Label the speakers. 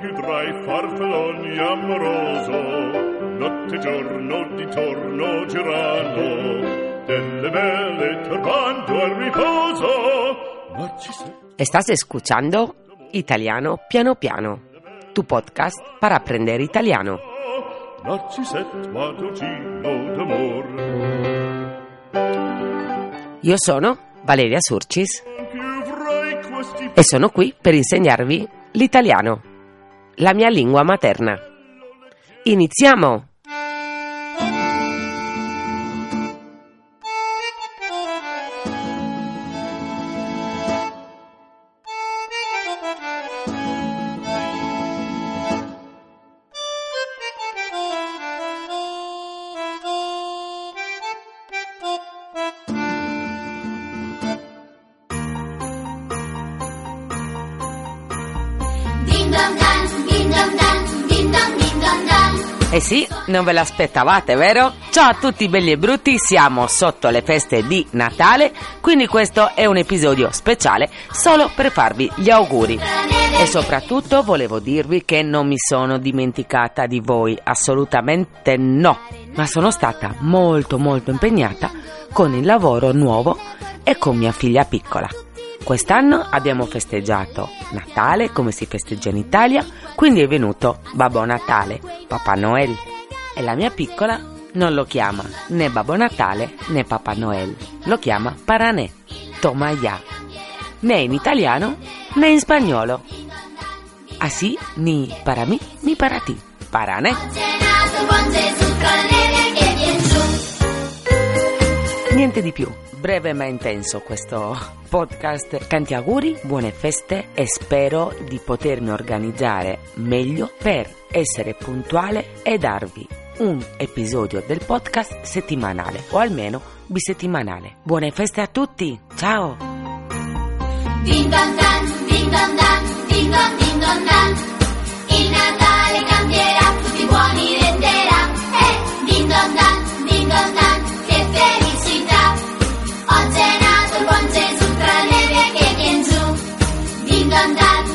Speaker 1: più tra i farfalloni amoroso, notte e giorno di torno girando, delle belle turbando al riposo.
Speaker 2: Estás escuchando Italiano Piano Piano, tu podcast para aprender italiano. Io sono Valeria Surcis e sono qui per insegnarvi l'italiano, la mia lingua materna. Iniziamo! Eh sì, non ve l'aspettavate, vero? Ciao a tutti belli e brutti, siamo sotto le feste di Natale, quindi questo è un episodio speciale solo per farvi gli auguri. E soprattutto volevo dirvi che non mi sono dimenticata di voi, assolutamente no, ma sono stata molto molto impegnata con il lavoro nuovo e con mia figlia piccola. Quest'anno abbiamo festeggiato Natale come si festeggia in Italia, quindi è venuto Babbo Natale, Papà Noel. E la mia piccola non lo chiama né Babbo Natale né Papà Noel, lo chiama Paranè, Tomaya, né in italiano né in spagnolo. Así ni para mí ni para ti. Paranè. Niente di più, breve ma intenso questo podcast. Tanti auguri, buone feste e spero di potermi organizzare meglio per essere puntuale e darvi un episodio del podcast settimanale o almeno bisettimanale. Buone feste a tutti, ciao!
Speaker 3: and dad.